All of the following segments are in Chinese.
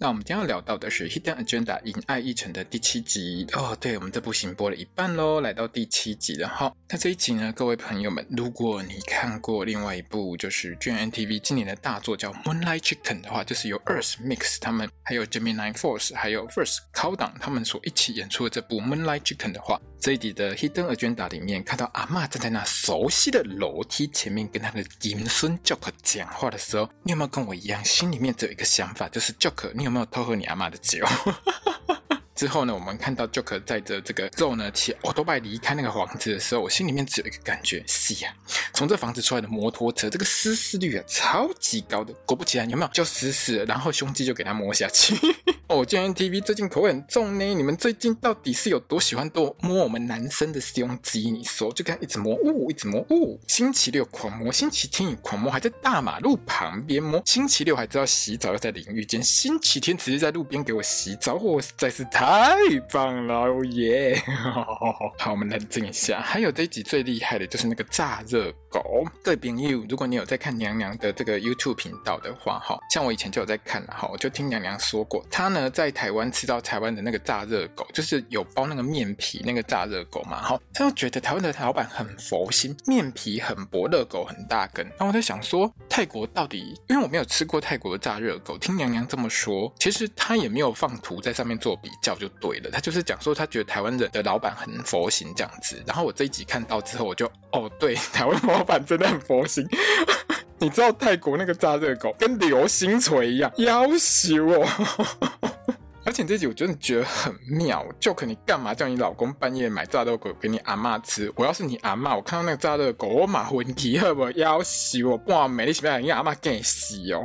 那我们今天要聊到的是《Hidden Agenda》银爱一城的第七集哦。对，我们这部新播了一半喽，来到第七集了哈。那这一集呢，各位朋友们，如果你看过另外一部就是 GMMTV 今年的大作叫《Moonlight Chicken》的话，就是由 Earth Mix 他们还有 Gemini Force 还有 First 考档他们所一起演出的这部《Moonlight Chicken》的话，这一集的《Hidden Agenda》里面看到阿嬷站在那熟悉的楼梯前面跟他的银孙 Jock 讲话的时候，你有没有跟我一样，心里面只有一个想法，就是 Jock 你有没有偷喝你阿妈的酒？之后呢，我们看到 Jock 载着这个肉呢骑欧多拜离开那个房子的时候，我心里面只有一个感觉：是呀，从这房子出来的摩托车，这个失事率啊超级高的。果不其然，有没有就失事了，然后胸肌就给他摸下去。哦，GMMTV 最近口味很重呢。你们最近到底是有多喜欢多摸我们男生的胸肌？你说，就跟他一直摸，呜、哦，一直摸，呜、哦。星期六狂摸，星期天也狂摸，还在大马路旁边摸。星期六还知道洗澡要在淋浴间，星期天直接在路边给我洗澡，我实在是太棒了，哦耶！好，我们冷静一下。还有这一集最厉害的就是那个炸热狗。各位朋友，如果你有在看娘娘的这个 YouTube 频道的话，哈，像我以前就有在看了，哈，我就听娘娘说过，她呢。在台湾吃到台湾的那个炸热狗，就是有包那个面皮那个炸热狗嘛，哈，她就觉得台湾的老板很佛心，面皮很薄，热狗很大根。然后我在想说，泰国到底，因为我没有吃过泰国的炸热狗，听娘娘这么说，其实她也没有放图在上面做比较就对了，她就是讲说她觉得台湾人的老板很佛心这样子。然后我这一集看到之后，我就哦，对，台湾老板真的很佛心。你知道泰国那个炸热狗跟流星锤一样，夭寿哦。而且这集我真的觉得很妙，Jock 你干嘛叫你老公半夜买炸豆狗给你阿妈吃？我要是你阿妈，我看到那个炸豆狗，我马魂提好不好？要死我！哇，美丽西边让阿妈给你洗哦！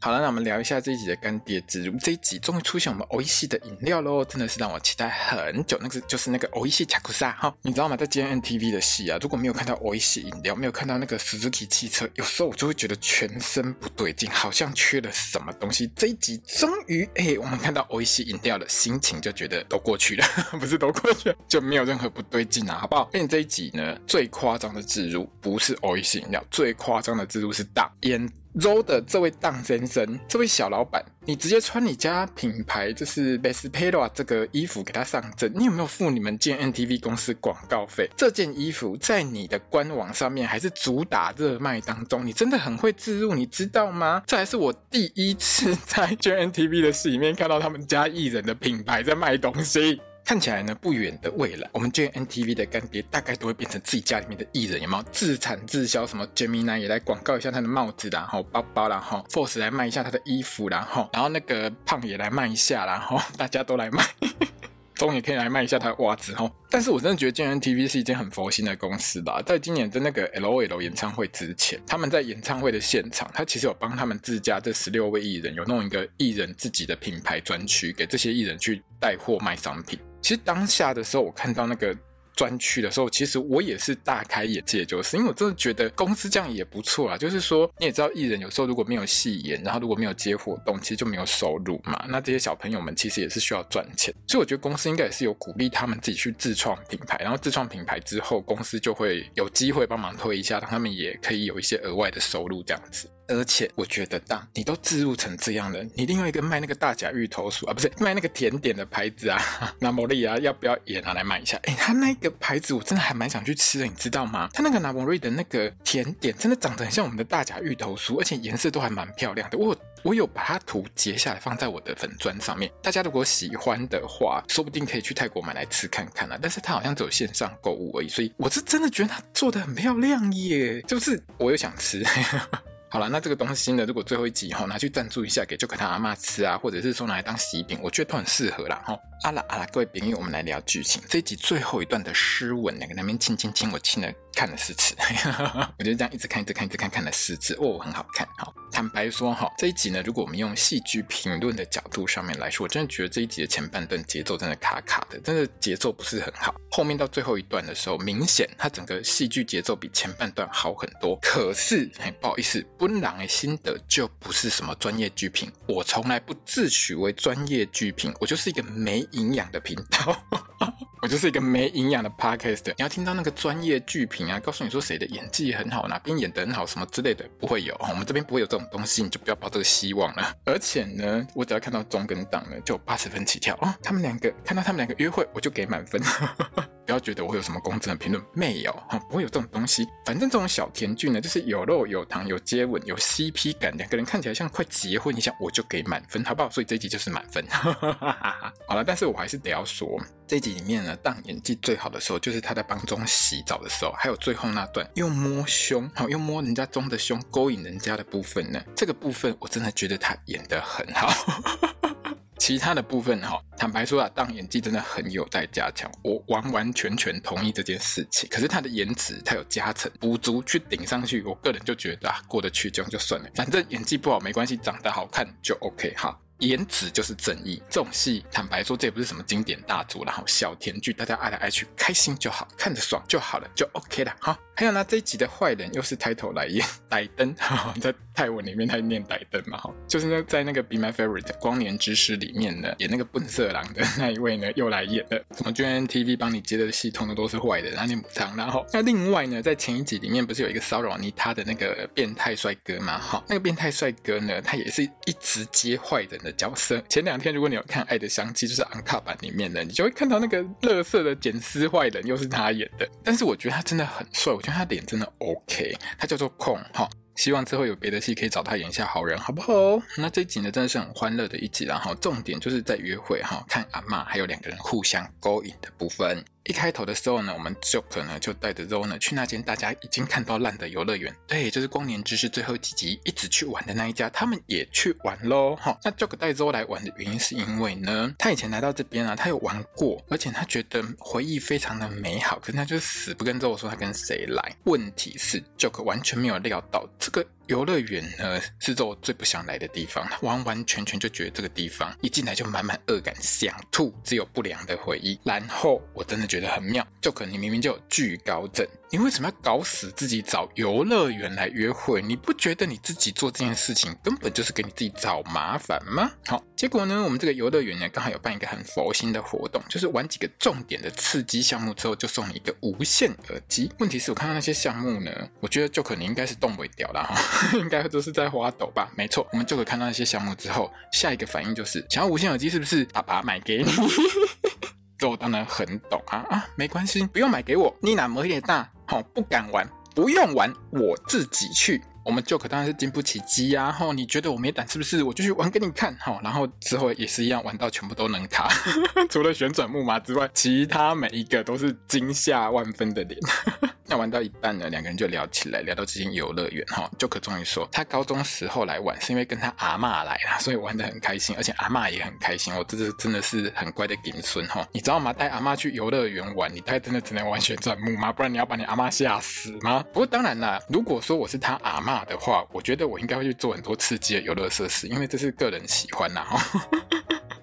好了，那我们聊一下这一集的干爹之路。这一集终于出现我们欧一系的饮料喽，真的是让我期待很久。那个就是那个欧一系恰库萨哈，你知道吗？在 GMMTV 的戏啊，如果没有看到欧一系饮料，没有看到那个 Suzuki 汽车，有时候我就会觉得全身不对劲，好像缺了什么东西。这一集终于哎，我们看到欧一系。饮料的心情就觉得都过去了，不是都过去了，就没有任何不对劲啊，好不好？那你这一集呢，最夸张的自如不是欧一系饮料，最夸张的自如是大烟。肉的这位当先生，这位小老板，你直接穿你家品牌就是 b e s p e r a 这个衣服给他上阵，你有没有付你们 GMMTV 公司广告费？这件衣服在你的官网上面还是主打热卖当中，你真的很会置入，你知道吗？这还是我第一次 在 GMMTV 的戏里面看到他们家艺人的品牌在卖东西。看起来呢，不远的未来，我们 GMMTV 的干爹大概都会变成自己家里面的艺人，有没有？自产自销，什么 Gemini 也来广告一下他的帽子，然后包包，然后 Force 来卖一下他的衣服，然后，然后那个胖也来卖一下，然后 大家都来卖，中也可以来卖一下他的袜子，哈。但是我真的觉得 GMMTV 是一间很佛心的公司吧。在今年的那个 LOL 演唱会之前，他们在演唱会的现场，他其实有帮他们自家这十六位艺人有弄一个艺人自己的品牌专区，给这些艺人去带货卖商品。其实当下的时候，我看到那个专区的时候，其实我也是大开眼界，就是因为我真的觉得公司这样也不错啊。就是说，你也知道，艺人有时候如果没有戏演，然后如果没有接活动，其实就没有收入嘛。那这些小朋友们其实也是需要赚钱，所以我觉得公司应该也是有鼓励他们自己去自创品牌，然后自创品牌之后，公司就会有机会帮忙推一下，让他们也可以有一些额外的收入这样子。而且我觉得，当你都置入成这样了，你另外一个卖那个大甲芋头酥啊，不是卖那个甜点的牌子啊，拿摩利啊，要不要也拿来卖一下？哎，他那个牌子我真的还蛮想去吃的，你知道吗？他那个拿摩利的那个甜点真的长得很像我们的大甲芋头酥，而且颜色都还蛮漂亮的。我我有把它图截下来放在我的粉砖上面，大家如果喜欢的话，说不定可以去泰国买来吃看看啊。但是它好像只有线上购物而已，所以我是真的觉得它做得很漂亮耶，就是我又想吃。好了，那这个东西呢，如果最后一集哈拿去赞助一下给 Joker 他阿妈吃啊，或者是说拿来当喜饼，我觉得都很适合啦哈。阿拉阿拉，各位朋友，我们来聊剧情。这一集最后一段的湿吻，两个那边亲亲亲，我亲了看了四次，我就这样一直看一直看一直看，看了四次，哦，很好看。好，坦白说哈，这一集呢，如果我们用戏剧评论的角度上面来说，我真的觉得这一集的前半段节奏真的卡卡的，真的节奏不是很好。后面到最后一段的时候，明显它整个戏剧节奏比前半段好很多。可是，不好意思，本人的心得就不是什么专业剧评，我从来不自诩为专业剧评，我就是一个没。营养的频道，我就是一个没营养的 podcast。你要听到那个专业剧评啊，告诉你说谁的演技很好，哪边演得很好，什么之类的，不会有。我们这边不会有这种东西，你就不要抱这个希望了。而且呢，我只要看到中跟档呢，就八十分起跳哦。他们两个看到他们两个约会，我就给满分。不要觉得我有什么公正的评论，没有哈，不会有这种东西。反正这种小甜剧呢，就是有肉有糖有接吻有 CP 感，两个人看起来像快结婚一样，我就给满分，好不好？所以这一集就是满分。好了，但是我还是得要说，这一集里面呢，当演技最好的时候，就是他在帮中洗澡的时候，还有最后那段又摸胸，好又摸人家中的胸，勾引人家的部分呢，这个部分我真的觉得他演得很好。其他的部分哈，坦白说啊，当演技真的很有待加强，我完完全全同意这件事情。可是他的颜值，他有加成补足去顶上去，我个人就觉得啊，过得去这样就算了，反正演技不好没关系，长得好看就 OK 哈。颜值就是正义，这种戏坦白说，这也不是什么经典大作，然后小甜剧，大家爱来爱去，开心就好，看着爽就好了，就 OK 了哈。还有呢，这一集的坏人又是抬头来演 歹灯，在泰文里面他念歹灯嘛，哈，就是那在那个 Be My Favorite 光年之诗里面呢，演那个笨色狼的那一位呢，又来演了。什么 GMMTV 帮你接的戏，通通都是坏的，然后你母汤，然后那另外呢，在前一集里面不是有一个骚扰你他的那个变态帅哥嘛，哈，那个变态帅哥呢，他也是一直接坏人的角色。前两天如果你有看《爱的香气》，就是 on 卡版里面的，你就会看到那个乐色的捡尸坏人又是他演的，但是我觉得他真的很帅。我觉得他脸真的 OK，他叫做空哈，希望之后有别的戏可以找他演一下好人，好不好？那这一集呢，真的是很欢乐的一集，然后重点就是在约会哈，看阿嬷还有两个人互相勾引的部分。一开头的时候呢，我们 Joke 呢就带着 Zoe 呢去那间大家已经看到烂的游乐园，对，就是光年之誓最后几集一直去玩的那一家，他们也去玩喽。哈，那 Joker 带 Zoe 来玩的原因是因为呢，他以前来到这边啊，他有玩过，而且他觉得回忆非常的美好，可是他就死不跟 Zoe 说他跟谁来。问题是 Joker 完全没有料到这个。游乐园呢，是做我最不想来的地方，完完全全就觉得这个地方一进来就满满恶感，想吐，只有不良的回忆。然后我真的觉得很妙，就可能你明明就有惧高症。你为什么要搞死自己找游乐园来约会？你不觉得你自己做这件事情根本就是给你自己找麻烦吗？好，结果呢，我们这个游乐园呢，刚好有办一个很佛心的活动，就是玩几个重点的刺激项目之后，就送你一个无线耳机。问题是我看到那些项目呢，我觉得就可能应该是动不掉了哈，应该都是在滑抖吧？没错，我们就会看到那些项目之后，下一个反应就是想要无线耳机，是不是？爸爸买给你。这我当然很懂啊啊，没关系，不用买给我，你那么也大。好，不敢玩，不用玩，我自己去。我们 Joke 当然是经不起激啊！吼，你觉得我没胆是不是？我就去玩给你看。吼，然后之后也是一样，玩到全部都能卡，除了旋转木马之外，其他每一个都是惊吓万分的脸。那玩到一半呢，两个人就聊起来，聊到这间游乐园。哈，Joke 终于说，他高中时候来玩是因为跟他阿嬷来了，所以玩得很开心，而且阿嬷也很开心。我这是真的是很乖的顶孙哈！你知道吗？带阿嬷去游乐园玩，你带真的只能玩旋转木马，不然你要把你阿嬷吓死吗？不过当然啦，如果说我是他阿妈大的话，我觉得我应该会去做很多刺激的游乐设施，因为这是个人喜欢呐。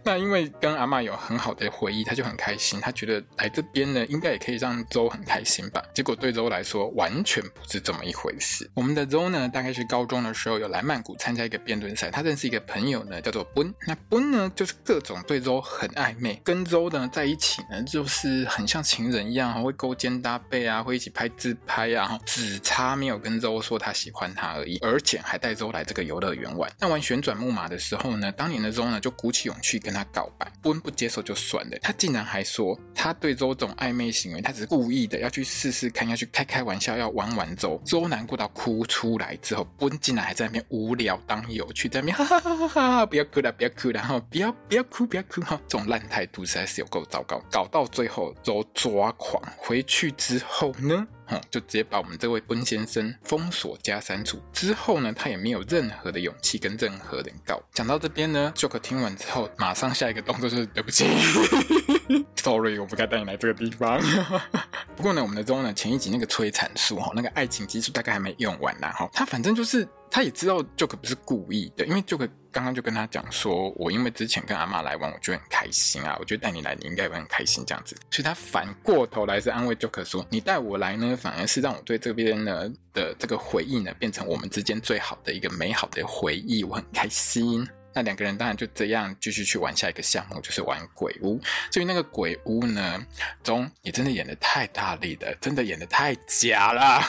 那因为跟阿嬷有很好的回忆，他就很开心，他觉得来这边呢，应该也可以让周很开心吧。结果对周来说，完全不是这么一回事。我们的周呢，大概是高中的时候有来曼谷参加一个辩论赛，他认识一个朋友呢，叫做奔。那奔呢，就是各种对周很暧昧，跟周呢在一起呢，就是很像情人一样，会勾肩搭背啊，会一起拍自拍啊，只差没有跟周说他喜欢他而已，而且还带周来这个游乐园玩。那玩旋转木马的时候呢，当年的周呢，就鼓起勇气跟他。他告白，温不接受就算了，他竟然还说他对周总暧昧行为，他只是故意的，要去试试看，要去开开玩笑，要玩玩周。周难过到哭出来之后，温竟然还在那边无聊当有趣，在那边 哈哈哈哈哈，不要哭了，不要哭了，然后不要不要哭，不要哭哈，这种烂态度实在是有够糟糕，搞到最后周抓狂。回去之后呢？哦，就直接把我们这位温先生封锁加删除。之后呢，他也没有任何的勇气跟任何人告。讲到这边呢，Joker 听完之后，马上下一个动作就是对不起 Sorry，我不该带你来这个地方。不过呢，我们的周呢，前一集那个催产素哈，那个爱情激素大概还没用完啦哈，他反正就是。他也知道 Joker 不是故意的，因为 Joker 刚刚就跟他讲说，我因为之前跟阿嬷来玩，我就很开心啊，我觉得带你来你应该也会很开心这样子，所以他反过头来是安慰 Joker 说，你带我来呢，反而是让我对这边呢的这个回忆呢，变成我们之间最好的一个美好的回忆，我很开心。那两个人当然就这样继续去玩下一个项目，就是玩鬼屋。至于那个鬼屋呢，中也真的演的太大力了，真的演的太假了。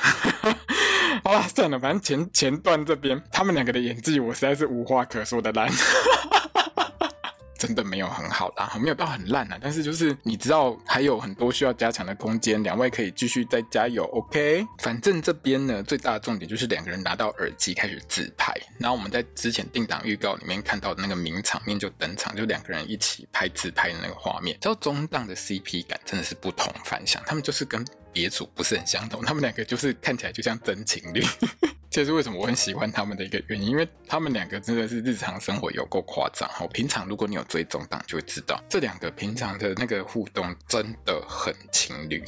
好啦，算了，反正前前段这边他们两个的演技，我实在是无话可说的烂。真的没有很好啦，没有到很烂啦，但是就是你知道还有很多需要加强的空间，两位可以继续再加油，OK？反正这边呢最大的重点就是两个人拿到耳机开始自拍，然后我们在之前定档预告里面看到的那个名场面就登场，就两个人一起拍自拍的那个画面，叫中档的 CP 感真的是不同凡响，他们就是跟别组不是很相同，他们两个就是看起来就像真情侣。这是为什么我很喜欢他们的一个原因，因为他们两个真的是日常生活有够夸张哦。平常如果你有追踪党，就会知道这两个平常的那个互动真的很情侣。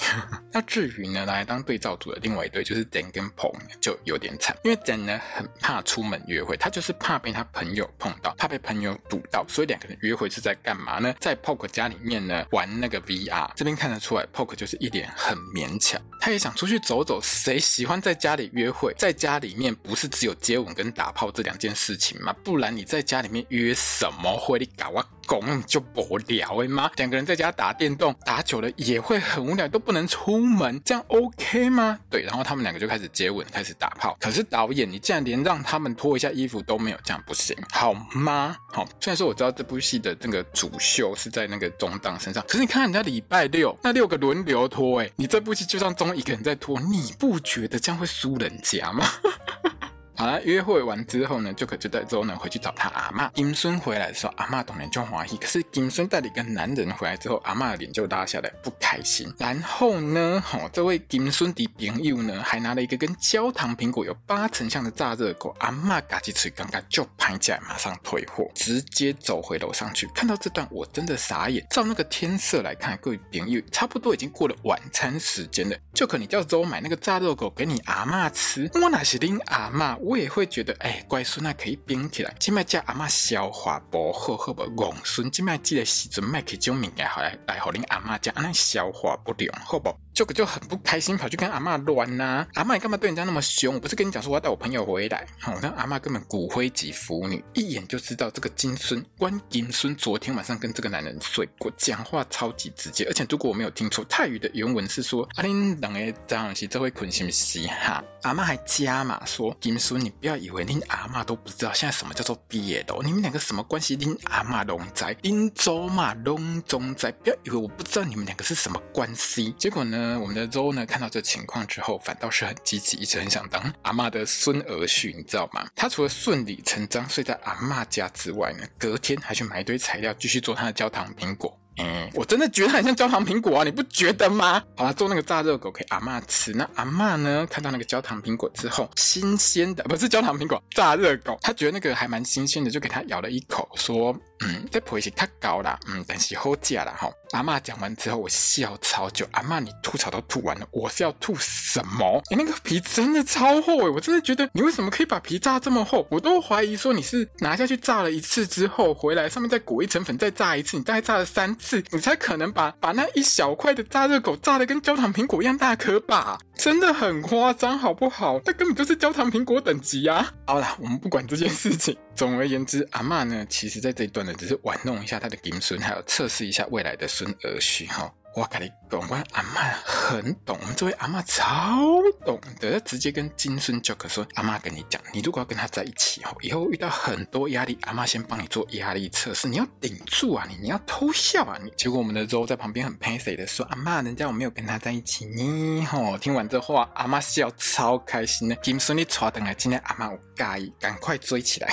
那至于呢，来当对照组的另外一对就是 Dan 跟 Paul 就有点惨，因为 Dan 呢很怕出门约会，他就是怕被他朋友碰到，怕被朋友堵到，所以两个人约会是在干嘛呢？在 Paul 家里面呢玩那个 VR。这边看得出来，Paul 就是一脸很很巧，他也想出去走走。谁喜欢在家里约会？在家里。面不是只有接吻跟打炮这两件事情吗？不然你在家里面约什么会？你搞我拱就无聊哎吗？两个人在家打电动打久了也会很无聊，都不能出门，这样 OK 吗？对，然后他们两个就开始接吻，开始打炮。可是导演，你竟然连让他们脱一下衣服都没有，这样不行好吗？好，虽然说我知道这部戏的这个主秀是在那个中档身上，可是你看人家礼拜六那六个轮流脱，哎，你这部戏就像中一个人在脱，你不觉得这样会输人家吗？好了，约会完之后呢就可就带周呢回去找他阿嬷。金孙回来的时候，阿嬷当然就欢喜。可是金孙带了一个男人回来之后，阿嬷的脸就拉下来，不开心。然后呢，吼、哦，这位金孙的朋友呢，还拿了一个跟焦糖苹果有八成像的炸热狗。阿嬷嘎起嘴，尴尬就拍起来，马上退货，直接走回楼上去。看到这段，我真的傻眼。照那个天色来看，各位朋友，差不多已经过了晚餐时间了。就可你叫周买那个炸热狗给你阿嬷吃，我哪是恁阿嬷？我也会觉得，哎、乖孙啊，可以冰起来。今麦叫阿嬷消化不好，好不？戆孙，今麦记得时阵麦克种物件好来来，互恁阿妈讲，安尼消化不良，好不？就就很不开心，跑去跟阿妈乱呐。阿妈，你干嘛对人家那么凶？我不是跟你讲说我要带我朋友回来？好，那阿妈根本骨灰级腐女，一眼就知道这个金孙关金孙昨天晚上跟这个男人睡过，讲话超级直接。而且如果我没有听错，泰语的原文是说：“阿恁两个早上是这会困是不是哈？”阿妈还加码说：“金孙，你不要以为恁阿嬷都不知道现在什么叫做毕业的，你们两个什么关系？恁阿嬷拢在，恁祖嘛拢总在，不要以为我不知道你们两个是什么关系。”结果呢？我们的周呢，看到这情况之后，反倒是很积极，一直很想当阿嬷的孙儿婿，你知道吗？他除了顺理成章睡在阿嬷家之外呢，隔天还去买一堆材料，继续做他的焦糖苹果。嗯，我真的觉得很像焦糖苹果啊，你不觉得吗？好了，做那个炸热狗给阿嬷吃。那阿嬷呢，看到那个焦糖苹果之后，新鲜的不是焦糖苹果，炸热狗，她觉得那个还蛮新鲜的，就给她咬了一口，说。嗯，这皮是太高了，嗯，但是好假啦哈。阿嬷讲完之后，我笑超久。阿嬷，你吐槽都吐完了，我是要吐什么？你那个皮真的超厚诶，我真的觉得你为什么可以把皮炸这么厚？我都怀疑说你是拿下去炸了一次之后回来，上面再裹一层粉再炸一次，你大概炸了三次，你才可能把把那一小块的炸热狗炸得跟焦糖苹果一样大颗吧？真的很夸张，好不好？那根本就是焦糖苹果等级啊！好啦，我们不管这件事情。总而言之，阿嬷呢，其实在这一段呢，只是玩弄一下她的金孙，还有测试一下未来的孙儿婿哈。我跟你讲，我阿嬷很懂，我们这位阿嬷超懂的，直接跟金孙 Joke 说：“阿嬷跟你讲，你如果要跟他在一起哦，以后遇到很多压力，阿嬷先帮你做压力测试，你要顶住啊，你你要偷笑啊，你。”结果我们的周在旁边很 passive 的说：“阿嬷，人家我没有跟他在一起呢。”吼，听完这话，阿嬷笑超开心的。金孙你抓等来，今天阿嬷我介意，赶快追起来。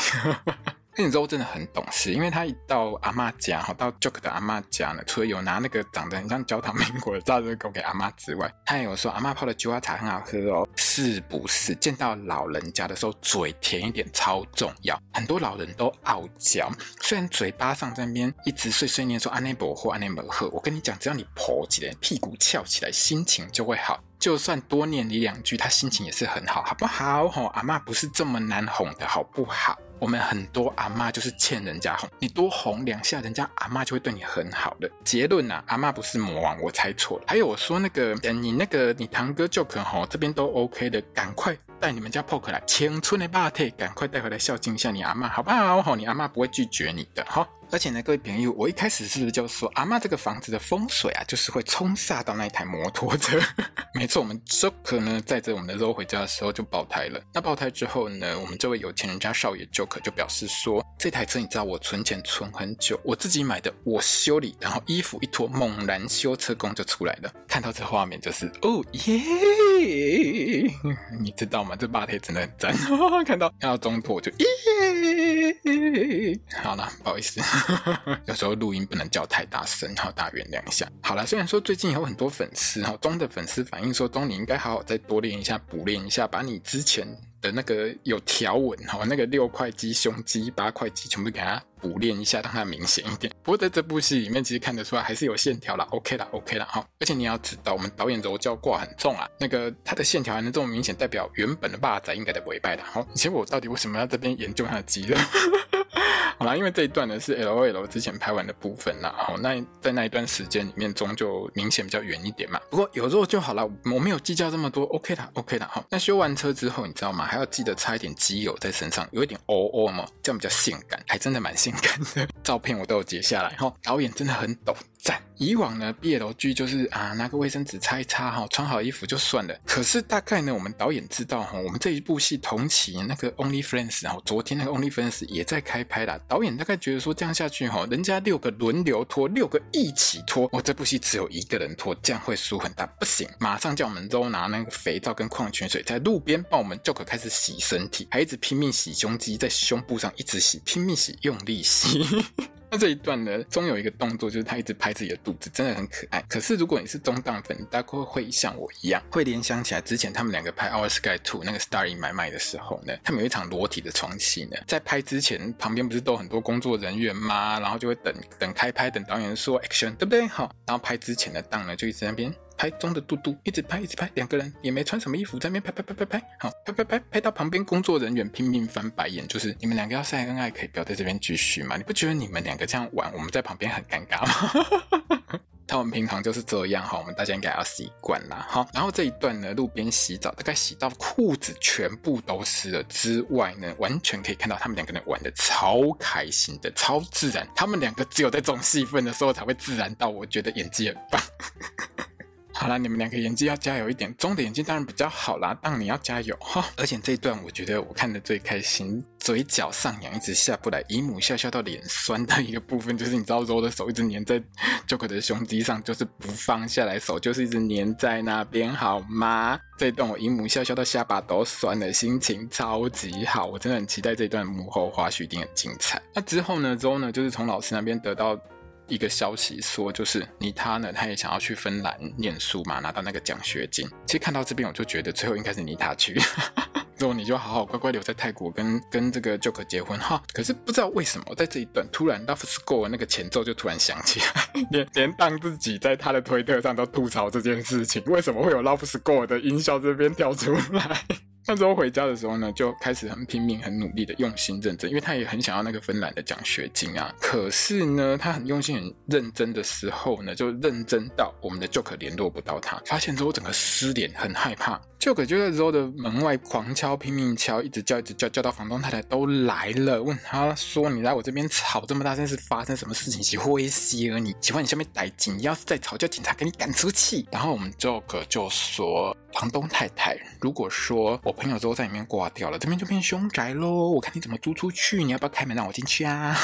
而且 Zoe 真的很懂事，因为他一到阿嬷家，哈，到 Joke 的阿嬷家呢，除了有拿那个长得很像焦糖苹果的炸热狗给阿嬷之外，他也有说阿嬷泡的菊花茶很好喝哦，是不是？见到老人家的时候，嘴甜一点超重要。很多老人都傲娇，虽然嘴巴上在那边一直碎碎念说阿内伯或阿内伯喝，我跟你讲，只要你婆起来，屁股翘起来，心情就会好。就算多念你两句，他心情也是很好，好不好？吼，阿嬷不是这么难哄的，好不好？我们很多阿嬷就是欠人家哄，你多哄两下，人家阿嬷就会对你很好的。结论呐、啊，阿嬷不是魔王，我猜错了。还有我说那个，等你那个你堂哥 Joke 吼，这边都 OK 的，赶快带你们家 Poke 来，青春的霸体，赶快带回来孝敬一下你阿嬷，好不好？吼，你阿嬷不会拒绝你的，哈。而且呢，各位朋友，我一开始是不是就说阿嬷这个房子的风水啊，就是会冲煞到那一台摩托车？没错，我们 Joker 呢载着我们的 Zoe 回家的时候就爆胎了。那爆胎之后呢，我们这位有钱人家少爷 Joker 就表示说，这台车你知道我存钱存很久，我自己买的，我修理，然后衣服一脱，猛然修车工就出来了。看到这画面就是哦耶，你知道吗？这霸天真的很赞。看到看到中途我就咦，好了，不好意思。有时候录音不能叫太大声，好，大家原谅一下。好了，虽然说最近有很多粉丝哈，中的粉丝反映说，中你应该好好再多练一下，补练一下，把你之前的那个有条纹哈，那个六块肌、胸肌、八块肌全部给它补练一下，让它明显一点。不过在这部戏里面，其实看得出来还是有线条啦，OK 啦，OK 啦哈。而且你要知道，我们导演柔焦挂很重啊，那个他的线条还能这么明显，代表原本的霸仔应该在违败的。好，以前我到底为什么要这边研究他的肌肉？好啦，因为这一段呢是 LOL 之前拍完的部分啦，好，那在那一段时间里面中就明显比较远一点嘛。不过有肉就好了，我没有计较这么多，OK 的，OK 的。好，那修完车之后，你知道吗？还要记得擦一点机油在身上，有一点哦哦嘛，这样比较性感，还真的蛮性感的。照片我都有截下来，哈，导演真的很懂。赞！以往呢，BL 剧就是啊，拿个卫生纸擦一擦哈，穿好衣服就算了。可是大概呢，我们导演知道哈，我们这一部戏同期那个 Only Friends，然后昨天那个 Only Friends 也在开拍啦。导演大概觉得说这样下去哈，人家六个轮流拖，六个一起拖，我这部戏只有一个人拖，这样会输很大，不行！马上叫我们都拿那个肥皂跟矿泉水在路边帮我们 Joke 开始洗身体，还一直拼命洗胸肌，在胸部上一直洗，拼命洗，用力洗。那这一段呢，终有一个动作，就是他一直拍自己的肚子，真的很可爱。可是如果你是中档粉，大概会像我一样，会联想起来之前他们两个拍《Our Sky Two》那个 Star in My Mind 的时候呢，他们有一场裸体的床戏呢。在拍之前，旁边不是都很多工作人员吗？然后就会等等开拍，等导演说 Action，对不对？好，然后拍之前的档呢，就一直在那边。拍中的嘟嘟一直拍一直拍，两个人也没穿什么衣服，在那边拍拍拍拍拍，好拍拍拍拍到旁边工作人员拼命翻白眼，就是你们两个要晒恩爱，可以不要在这边继续吗？你不觉得你们两个这样玩，我们在旁边很尴尬吗？他们平常就是这样哈，我们大家应该要习惯啦。好，然后这一段呢，路边洗澡，大概洗到裤子全部都湿了之外呢，完全可以看到他们两个人玩的超开心的，超自然。他们两个只有在这种戏份的时候才会自然到，我觉得演技很棒。好啦，你们两个演技要加油一点，中的演技当然比较好啦，但你要加油哈。而且这一段我觉得我看的最开心，嘴角上扬一直下不来，姨母笑笑到脸酸的一个部分，就是你知道揉的手一直粘在 Joke 的胸肌上，就是不放下来，手就是一直粘在那边，好吗？这一段我姨母笑笑到下巴都酸了，心情超级好，我真的很期待这一段幕后花絮一定很精彩。那之后呢，之后呢，就是从老师那边得到。一个消息说，就是妮他呢，他也想要去芬兰念书嘛，拿到那个奖学金。其实看到这边，我就觉得最后应该是妮他去，之后你就好好乖乖留在泰国跟跟这个 Joke 结婚哈。可是不知道为什么，在这一段突然 Love Score 那个前奏就突然响起来，连连当自己在他的推特上都吐槽这件事情，为什么会有 Love Score 的音效这边跳出来？那时候回家的时候呢，就开始很拼命、很努力的用心认真，因为他也很想要那个芬兰的奖学金啊。可是呢，他很用心、很认真的时候呢，就认真到我们的 Joke 联络不到他，发现之后整个失联，很害怕。Joke 就在 Zoe 的门外狂敲、拼命敲，一直叫、一直叫，叫到房东太太都来了，问他说：“你来我这边吵这么大声，是发生什么事情？喜欢西儿你喜欢你下面逮紧，要是再吵，叫警察给你赶出去。”然后我们 Joke 就说：“房东太太，如果说我朋友 Zoe 在里面挂掉了，这边就变凶宅喽。我看你怎么租出去，你要不要开门让我进去啊？”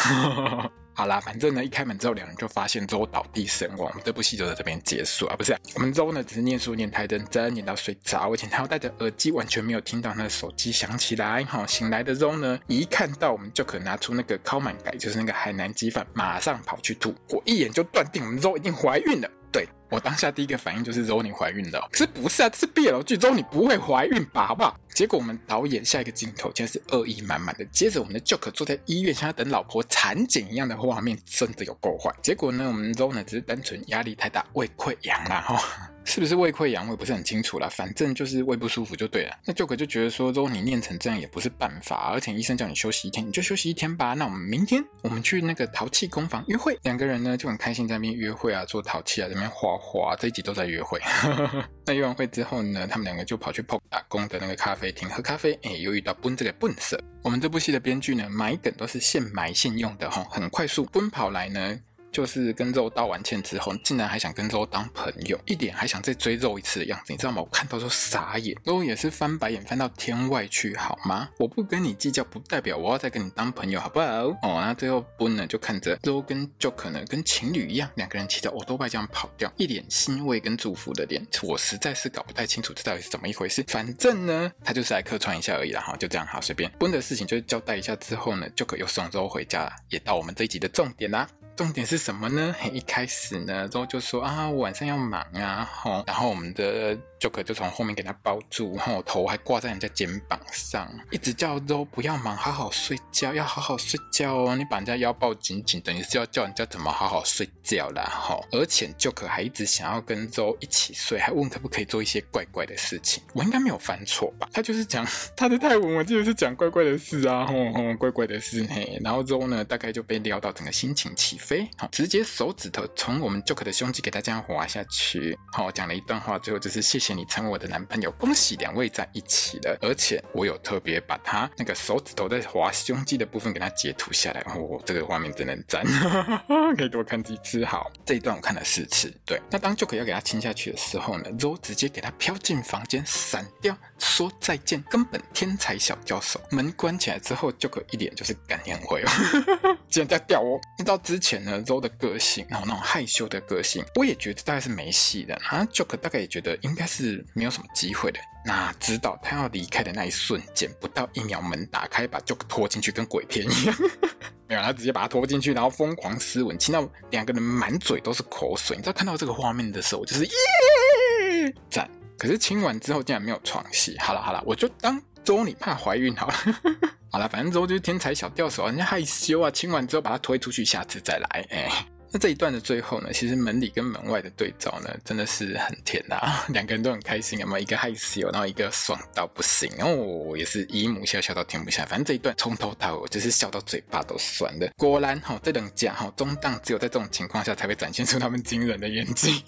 好啦，反正呢，一开门之后，两人就发现周倒地身亡，我们这部戏就在这边结束啊，不是、我们周呢只是念书念太认真，念到睡着，而且他要戴着耳机，完全没有听到他的手机响起来。好，醒来的周呢，一看到我们就可拿出那个烤满盖，就是那个海南鸡饭，马上跑去吐。我一眼就断定我们周一定怀孕了。对，我当下第一个反应就是周你怀孕了，可是不是啊？这是 BL 剧，周你不会怀孕吧？好不好？结果我们导演下一个镜头竟然是恶意满满的，接着我们的 Joker 坐在医院像要等老婆产检一样的画面，真的有够坏。结果呢，我们周呢只是单纯压力太大，胃溃疡了哈。是不是胃溃疡？我也不是很清楚啦，反正就是胃不舒服就对了。那 Joke 就觉得说，如果你练成这样也不是办法，而且医生叫你休息一天，你就休息一天吧。那我们明天我们去那个陶器工坊约会，两个人呢就很开心在那边约会啊，做陶器啊，在那边画画，这一集都在约会。那约完会之后呢，他们两个就跑去 Pop 打工的那个咖啡厅喝咖啡，哎，又遇到奔这个笨色。我们这部戏的编剧呢，埋梗都是现埋现用的哈，很快速奔跑来呢。就是跟肉道完歉之后，竟然还想跟肉当朋友，一点还想再追肉一次的样子，你知道吗？我看到都傻眼，肉也是翻白眼翻到天外去，好吗？我不跟你计较，不代表我要再跟你当朋友，好不好？哦，那最后 Boon 呢就看着肉跟 Joke 呢跟情侣一样，两个人骑着欧多拜这样跑掉，一脸欣慰跟祝福的脸，我实在是搞不太清楚这到底是怎么一回事。反正呢，他就是来客串一下而已啦，哈，就这样，好，随便。b o n 的事情就交代一下之后呢，Joke 又送肉回家了，也到我们这一集的重点啦。重点是什么呢？一开始呢，之后就说啊，晚上要忙啊，吼，然后我们的。Joke 就从后面给他包住，然后头还挂在人家肩膀上，一直叫周不要忙，好好睡觉，要好好睡觉哦。你把人家腰抱紧紧，等于是要叫人家怎么好好睡觉啦，哈。而且 Joke 还一直想要跟周一起睡，还问可不可以做一些怪怪的事情。我应该没有犯错吧？他就是讲 他的泰文，我记得是讲怪怪的事啊，吼吼，怪怪的事嘿。然后周呢，大概就被撩到整个心情起飞，好，直接手指头从我们 Joke 的胸肌给他这样滑下去，好，讲了一段话，最后就是谢谢。你成为我的男朋友，恭喜两位在一起了。而且我有特别把他那个手指头在滑胸肌的部分给他截图下来，哦，这个画面真的赞，可以多看几次。好，这一段我看了四次。对，那当 Joke 要给他亲下去的时候呢，Ro 直接给他飘进房间，闪掉，说再见，根本天才小教授。门关起来之后，Joke 一脸就是感念会哦，竟然在吊我。知道之前呢，Ro 的个性，然后那种害羞的个性，我也觉得大概是没戏的。啊，Joke 大概也觉得应该是。是没有什么机会的。那知道他要离开的那一瞬间，不到一秒，门打开，把就拖进去，跟鬼片一样。没有，他直接把他拖进去，然后疯狂湿吻，亲到两个人满嘴都是口水。你知道看到这个画面的时候，我就是耶赞。可是亲完之后竟然没有床戏。好了好了，我就当周你怕怀孕好了。好了，反正周就是天才小钓手，人家害羞啊。亲完之后把他推出去，下次再来。哎。那这一段的最后呢，其实门里跟门外的对照呢，真的是很甜啊，两个人都很开心，有没有？一个害羞，然后一个爽到不行哦，也是姨母笑笑到停不下。反正这一段从头到尾就是笑到嘴巴都酸的。果然哈，这两家哈中档只有在这种情况下才会展现出他们惊人的演技。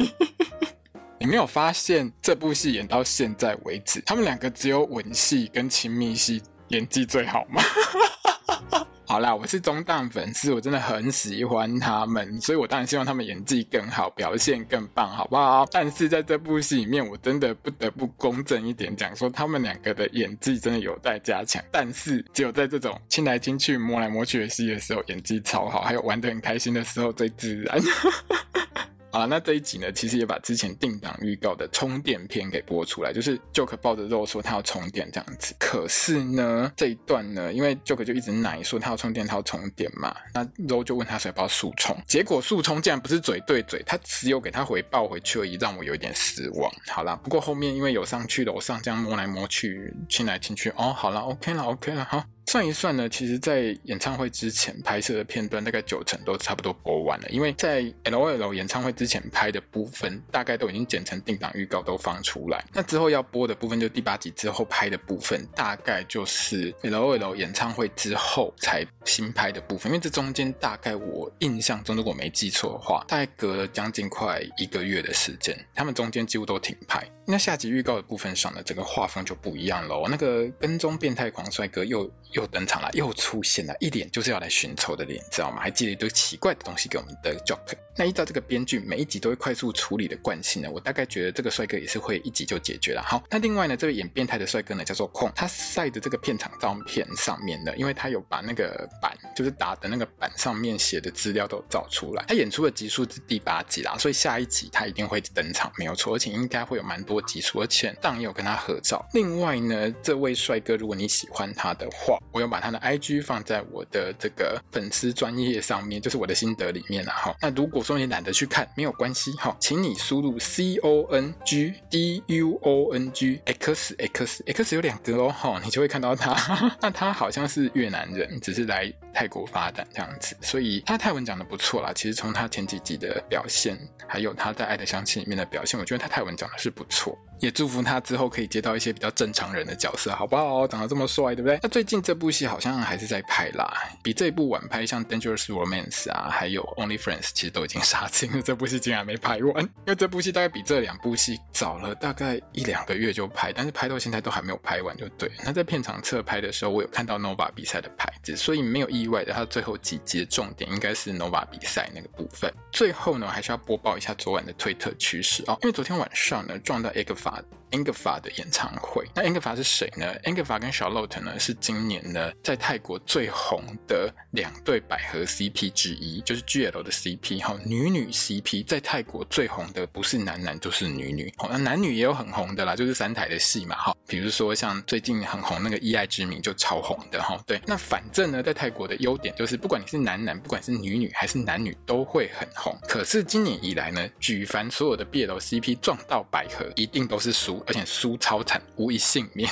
你没有发现这部戏演到现在为止，他们两个只有吻戏跟亲密戏演技最好吗？好啦，我是中档粉丝，我真的很喜欢他们，所以我当然希望他们演技更好，表现更棒，好不好？但是在这部戏里面，我真的不得不公正一点讲，说他们两个的演技真的有待加强。但是只有在这种亲来亲去、摸来摸去的戏的时候，演技超好，还有玩得很开心的时候最自然。啊，那这一集呢，其实也把之前定档预告的充电片给播出来，就是 Joke 抱着肉说他要充电这样子。可是呢，这一段呢，因为 Joke 就一直奶说他要充电，他要充电嘛，那肉就问他说要不要速充，结果速充竟然不是嘴对嘴，他只有给他回报回去而已，让我有一点失望。好啦，不过后面因为有上去楼上这样摸来摸去、亲来亲去，哦，好了，OK 了，OK 了，好。算一算呢，其实，在演唱会之前拍摄的片段，大概九成都差不多播完了。因为在 LOL 演唱会之前拍的部分，大概都已经剪成定档预告都放出来。那之后要播的部分，就第八集之后拍的部分，大概就是 LOL 演唱会之后才新拍的部分。因为这中间大概我印象中，如果没记错的话，大概隔了将近快一个月的时间，他们中间几乎都停拍。那下集预告的部分上呢，整个画风就不一样喽。那个跟踪变态狂帅哥又又登场了，又出现了，一脸就是要来寻仇的脸，知道吗？还寄了一堆奇怪的东西给我们的 Jock。那依照这个编剧每一集都会快速处理的惯性呢，我大概觉得这个帅哥也是会一集就解决了。好，那另外呢，这位演变态的帅哥呢叫做空，他晒的这个片场照片上面呢，因为他有把那个板，就是打的那个板上面写的资料都找出来，他演出的集数是第八集啦，所以下一集他一定会登场，没有错，而且应该会有蛮多集数，而且当也有跟他合照。另外呢，这位帅哥，如果你喜欢他的话，我有把他的 IG 放在我的这个粉丝专业上面，就是我的心得里面了。哈，那如果说你懒得去看，没有关系哈，请你输入 C O N G D U O N G X X X 有两个哦，哈，你就会看到他。那他好像是越南人，只是来泰国发展这样子，所以他泰文讲的不错啦。其实从他前几集的表现，还有他在《爱的香气》里面的表现，我觉得他泰文讲的是不错。そう。也祝福他之后可以接到一些比较正常人的角色，好不好？长得这么帅，对不对？那最近这部戏好像还是在拍啦，比这一部晚拍，像《Dangerous Romance》啊，还有《Only Friends》，其实都已经杀青了。这部戏竟然没拍完，因为这部戏大概比这两部戏早了大概一两个月就拍，但是拍到现在都还没有拍完，就对。那在片场侧拍的时候，我有看到 Nova 比赛的牌子，所以没有意外的，它最后几集的重点应该是 Nova 比赛那个部分。最后呢，还是要播报一下昨晚的推特趋势哦，因为昨天晚上呢，撞到烦。Engelfa 的演唱会，那 Engelfa 是谁呢？Engelfa 跟 Charlotte 呢是今年呢在泰国最红的两对百合 CP 之一，就是 GL 的 CP 哈，女女 CP 在泰国最红的不是男男就是女女，好，那男女也有很红的啦，就是三台的戏嘛哈，比如说像最近很红那个《意爱之名》就超红的哈，对，那反正呢在泰国的优点就是不管你是男男，不管是女女还是男女都会很红，可是今年以来呢，举凡所有的 BL CP 撞到百合，一定都是输。而且输超惨，无一幸免。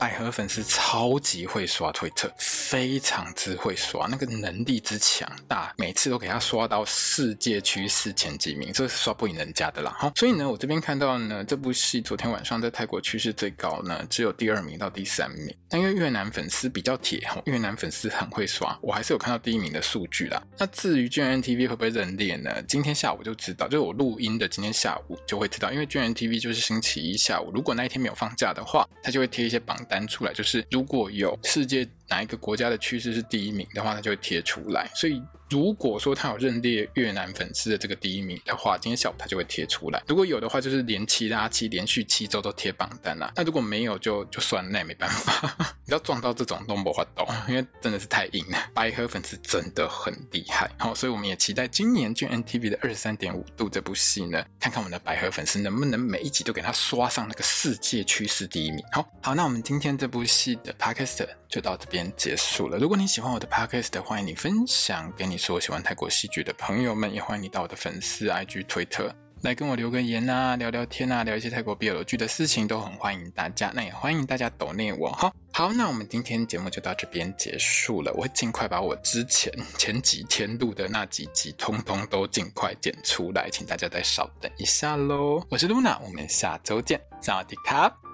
百合粉丝超级会刷推特，非常之会刷，那个能力之强大，每次都给他刷到世界趋势前几名，这是刷不赢人家的啦。好，所以呢，我这边看到呢，这部戏昨天晚上在泰国趋势最高呢，只有第二名到第三名。但因为越南粉丝比较铁，越南粉丝很会刷，我还是有看到第一名的数据啦。那至于 GMMTV 会不会认列呢？今天下午就知道，就是我录音的今天下午就会知道，因为 GMMTV 就是星期一下午，如果那一天没有放假的话，他就会贴一些榜单出来，就是如果有世界哪一个国家的趋势是第一名的话，它就会贴出来，所以。如果说他有认列越南粉丝的这个第一名的话，今天下午他就会贴出来。如果有的话，就是连七拉七，连续七周都贴榜单啦。那如果没有就，就算，那也没办法。你要撞到这种都没法动，因为真的是太硬了。百合粉丝真的很厉害，好，所以我们也期待今年 GNTV 的二十三点五度这部戏呢，看看我们的百合粉丝能不能每一集都给他刷上那个世界趋势第一名。好好，那我们今天这部戏的 Podcast 就到这边结束了。如果你喜欢我的 Podcast，欢迎你分享给你。所有喜欢泰国戏剧的朋友们，也欢迎你到我的粉丝 IG、推特来跟我留个言啊，聊聊天啊，聊一些泰国 BL 剧的事情，都很欢迎大家。那也欢迎大家抖内我哈。好，那我们今天节目就到这边结束了。我会尽快把我之前前几天录的那几集，通通都尽快剪出来，请大家再稍等一下喽。我是 Luna，我们下周见，萨瓦迪卡。